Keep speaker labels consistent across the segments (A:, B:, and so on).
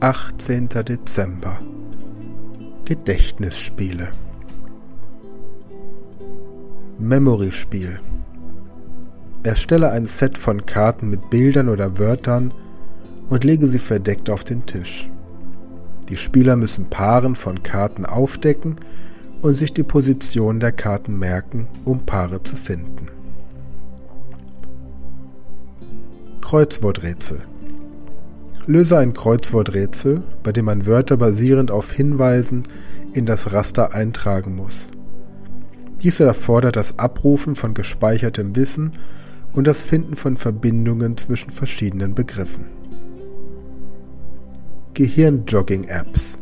A: 18. Dezember Gedächtnisspiele Memory-Spiel Erstelle ein Set von Karten mit Bildern oder Wörtern und lege sie verdeckt auf den Tisch. Die Spieler müssen Paaren von Karten aufdecken und sich die Position der Karten merken, um Paare zu finden. Kreuzworträtsel Löse ein Kreuzworträtsel, bei dem man Wörter basierend auf Hinweisen in das Raster eintragen muss. Dies erfordert das Abrufen von gespeichertem Wissen und das Finden von Verbindungen zwischen verschiedenen Begriffen. Gehirnjogging-Apps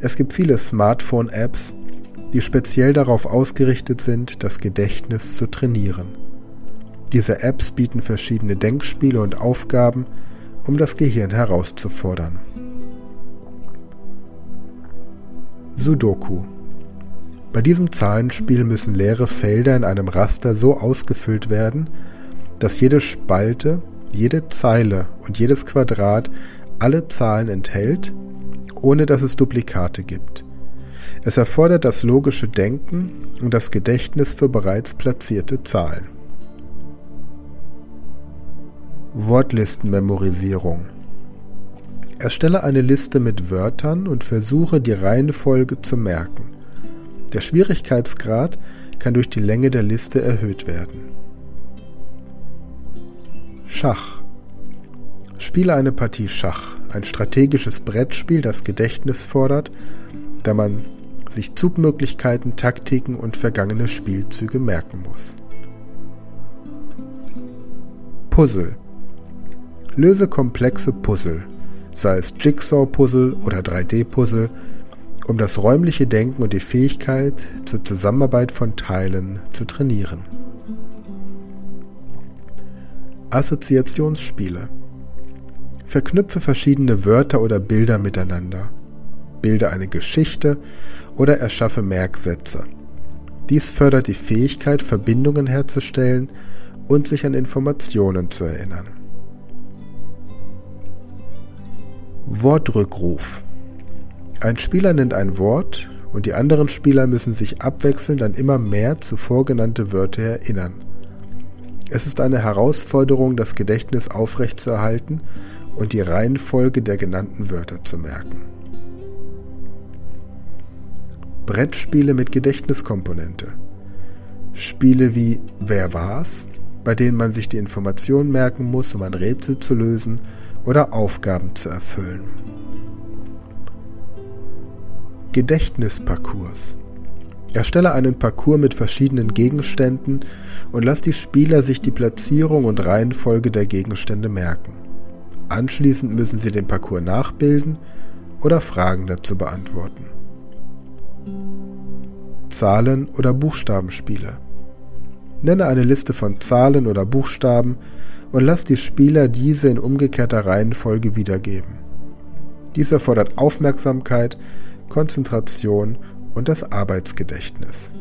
A: Es gibt viele Smartphone-Apps, die speziell darauf ausgerichtet sind, das Gedächtnis zu trainieren. Diese Apps bieten verschiedene Denkspiele und Aufgaben, um das Gehirn herauszufordern. Sudoku Bei diesem Zahlenspiel müssen leere Felder in einem Raster so ausgefüllt werden, dass jede Spalte, jede Zeile und jedes Quadrat alle Zahlen enthält, ohne dass es Duplikate gibt. Es erfordert das logische Denken und das Gedächtnis für bereits platzierte Zahlen. Wortlistenmemorisierung Erstelle eine Liste mit Wörtern und versuche die Reihenfolge zu merken. Der Schwierigkeitsgrad kann durch die Länge der Liste erhöht werden. Schach Spiele eine Partie Schach, ein strategisches Brettspiel, das Gedächtnis fordert, da man sich Zugmöglichkeiten, Taktiken und vergangene Spielzüge merken muss. Puzzle Löse komplexe Puzzle, sei es Jigsaw-Puzzle oder 3D-Puzzle, um das räumliche Denken und die Fähigkeit zur Zusammenarbeit von Teilen zu trainieren. Assoziationsspiele Verknüpfe verschiedene Wörter oder Bilder miteinander. Bilde eine Geschichte oder erschaffe Merksätze. Dies fördert die Fähigkeit, Verbindungen herzustellen und sich an Informationen zu erinnern. Wortrückruf. Ein Spieler nennt ein Wort und die anderen Spieler müssen sich abwechselnd an immer mehr zuvor genannte Wörter erinnern. Es ist eine Herausforderung, das Gedächtnis aufrechtzuerhalten und die Reihenfolge der genannten Wörter zu merken. Brettspiele mit Gedächtniskomponente. Spiele wie Wer war's, bei denen man sich die Informationen merken muss, um ein Rätsel zu lösen oder Aufgaben zu erfüllen. Gedächtnisparcours. Erstelle einen Parcours mit verschiedenen Gegenständen und lass die Spieler sich die Platzierung und Reihenfolge der Gegenstände merken. Anschließend müssen sie den Parcours nachbilden oder Fragen dazu beantworten. Zahlen- oder Buchstabenspiele. Nenne eine Liste von Zahlen oder Buchstaben und lass die Spieler diese in umgekehrter Reihenfolge wiedergeben. Dies erfordert Aufmerksamkeit, Konzentration und das Arbeitsgedächtnis.